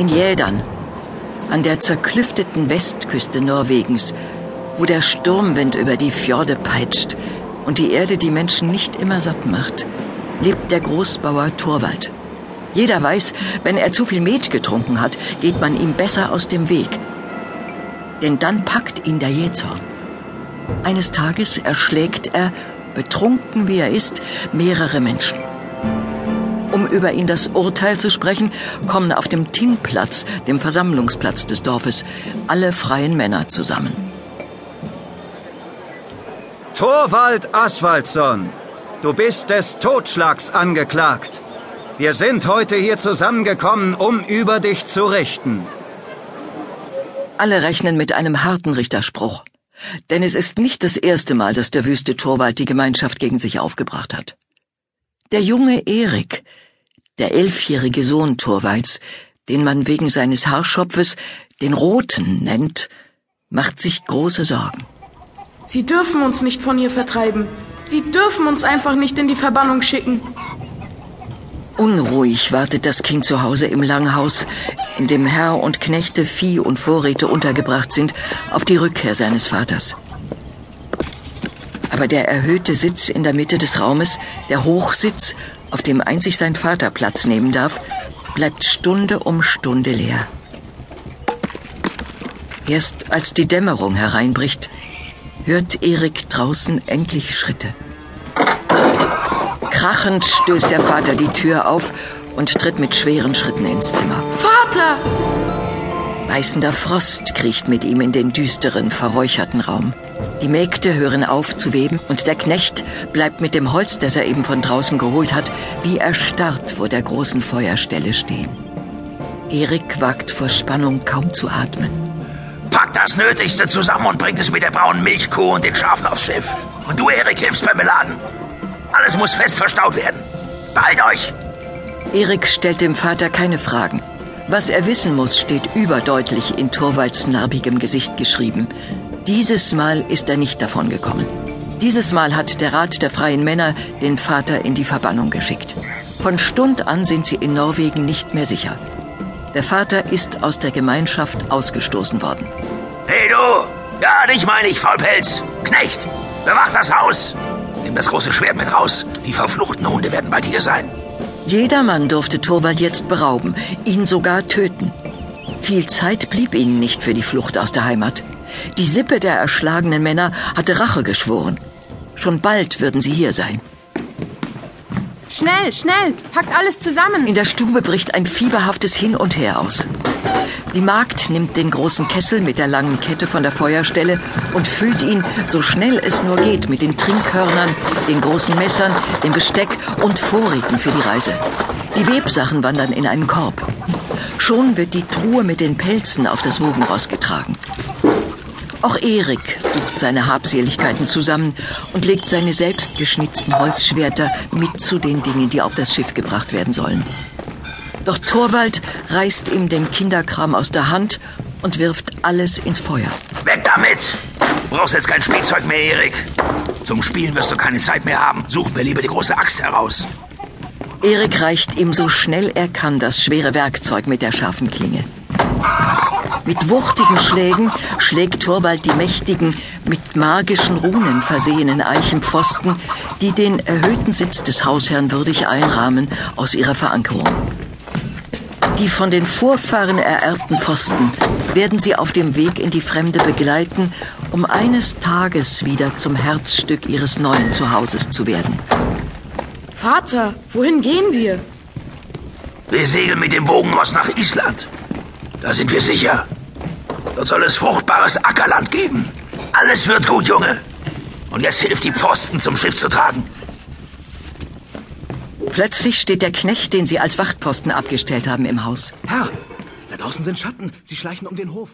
In Jädern, an der zerklüfteten Westküste Norwegens, wo der Sturmwind über die Fjorde peitscht und die Erde die Menschen nicht immer satt macht, lebt der Großbauer Torwald. Jeder weiß, wenn er zu viel Met getrunken hat, geht man ihm besser aus dem Weg. Denn dann packt ihn der Jähzorn. Eines Tages erschlägt er, betrunken wie er ist, mehrere Menschen. Um über ihn das Urteil zu sprechen, kommen auf dem Tingplatz, dem Versammlungsplatz des Dorfes, alle freien Männer zusammen. Torwald Aswaldsson, du bist des Totschlags angeklagt. Wir sind heute hier zusammengekommen, um über dich zu richten. Alle rechnen mit einem harten Richterspruch. Denn es ist nicht das erste Mal, dass der wüste Torwald die Gemeinschaft gegen sich aufgebracht hat. Der junge Erik, der elfjährige Sohn Torvalds, den man wegen seines Haarschopfes den Roten nennt, macht sich große Sorgen. Sie dürfen uns nicht von hier vertreiben. Sie dürfen uns einfach nicht in die Verbannung schicken. Unruhig wartet das Kind zu Hause im Langhaus, in dem Herr und Knechte, Vieh und Vorräte untergebracht sind, auf die Rückkehr seines Vaters. Aber der erhöhte Sitz in der Mitte des Raumes, der Hochsitz, auf dem einzig sein Vater Platz nehmen darf, bleibt Stunde um Stunde leer. Erst als die Dämmerung hereinbricht, hört Erik draußen endlich Schritte. Krachend stößt der Vater die Tür auf und tritt mit schweren Schritten ins Zimmer. Vater! Beißender Frost kriecht mit ihm in den düsteren, verräucherten Raum. Die Mägde hören auf zu weben und der Knecht bleibt mit dem Holz, das er eben von draußen geholt hat, wie erstarrt vor der großen Feuerstelle stehen. Erik wagt vor Spannung kaum zu atmen. Pack das Nötigste zusammen und bringt es mit der braunen Milchkuh und den Schafen aufs Schiff. Und du, Erik, hilfst beim Beladen. Alles muss fest verstaut werden. Beeilt euch! Erik stellt dem Vater keine Fragen. Was er wissen muss, steht überdeutlich in Torvalds narbigem Gesicht geschrieben. Dieses Mal ist er nicht davongekommen. Dieses Mal hat der Rat der freien Männer den Vater in die Verbannung geschickt. Von Stund an sind sie in Norwegen nicht mehr sicher. Der Vater ist aus der Gemeinschaft ausgestoßen worden. Hey du! Ja, dich meine ich, Faulpelz! Knecht! Bewacht das Haus! Nimm das große Schwert mit raus. Die verfluchten Hunde werden bald hier sein. Jedermann durfte Torvald jetzt berauben, ihn sogar töten. Viel Zeit blieb ihnen nicht für die Flucht aus der Heimat. Die Sippe der erschlagenen Männer hatte Rache geschworen. Schon bald würden sie hier sein. Schnell, schnell, packt alles zusammen. In der Stube bricht ein fieberhaftes Hin und Her aus. Die Magd nimmt den großen Kessel mit der langen Kette von der Feuerstelle und füllt ihn, so schnell es nur geht, mit den Trinkhörnern, den großen Messern, dem Besteck und Vorräten für die Reise. Die Websachen wandern in einen Korb. Schon wird die Truhe mit den Pelzen auf das Wogenross getragen. Auch Erik sucht seine Habseligkeiten zusammen und legt seine selbstgeschnitzten Holzschwerter mit zu den Dingen, die auf das Schiff gebracht werden sollen. Doch Torwald reißt ihm den Kinderkram aus der Hand und wirft alles ins Feuer. Weg damit! Du brauchst jetzt kein Spielzeug mehr, Erik. Zum Spielen wirst du keine Zeit mehr haben. Such mir lieber die große Axt heraus. Erik reicht ihm so schnell er kann das schwere Werkzeug mit der scharfen Klinge. Mit wuchtigen Schlägen schlägt Torwald die mächtigen, mit magischen Runen versehenen Eichenpfosten, die den erhöhten Sitz des Hausherrn würdig einrahmen, aus ihrer Verankerung. Die von den Vorfahren ererbten Pfosten werden sie auf dem Weg in die Fremde begleiten, um eines Tages wieder zum Herzstück ihres neuen Zuhauses zu werden. Vater, wohin gehen wir? Wir segeln mit dem Wogenross nach Island. Da sind wir sicher. Dort soll es fruchtbares Ackerland geben. Alles wird gut, Junge. Und jetzt hilft die Pfosten zum Schiff zu tragen. Plötzlich steht der Knecht, den sie als Wachtposten abgestellt haben, im Haus. Herr, da draußen sind Schatten. Sie schleichen um den Hof.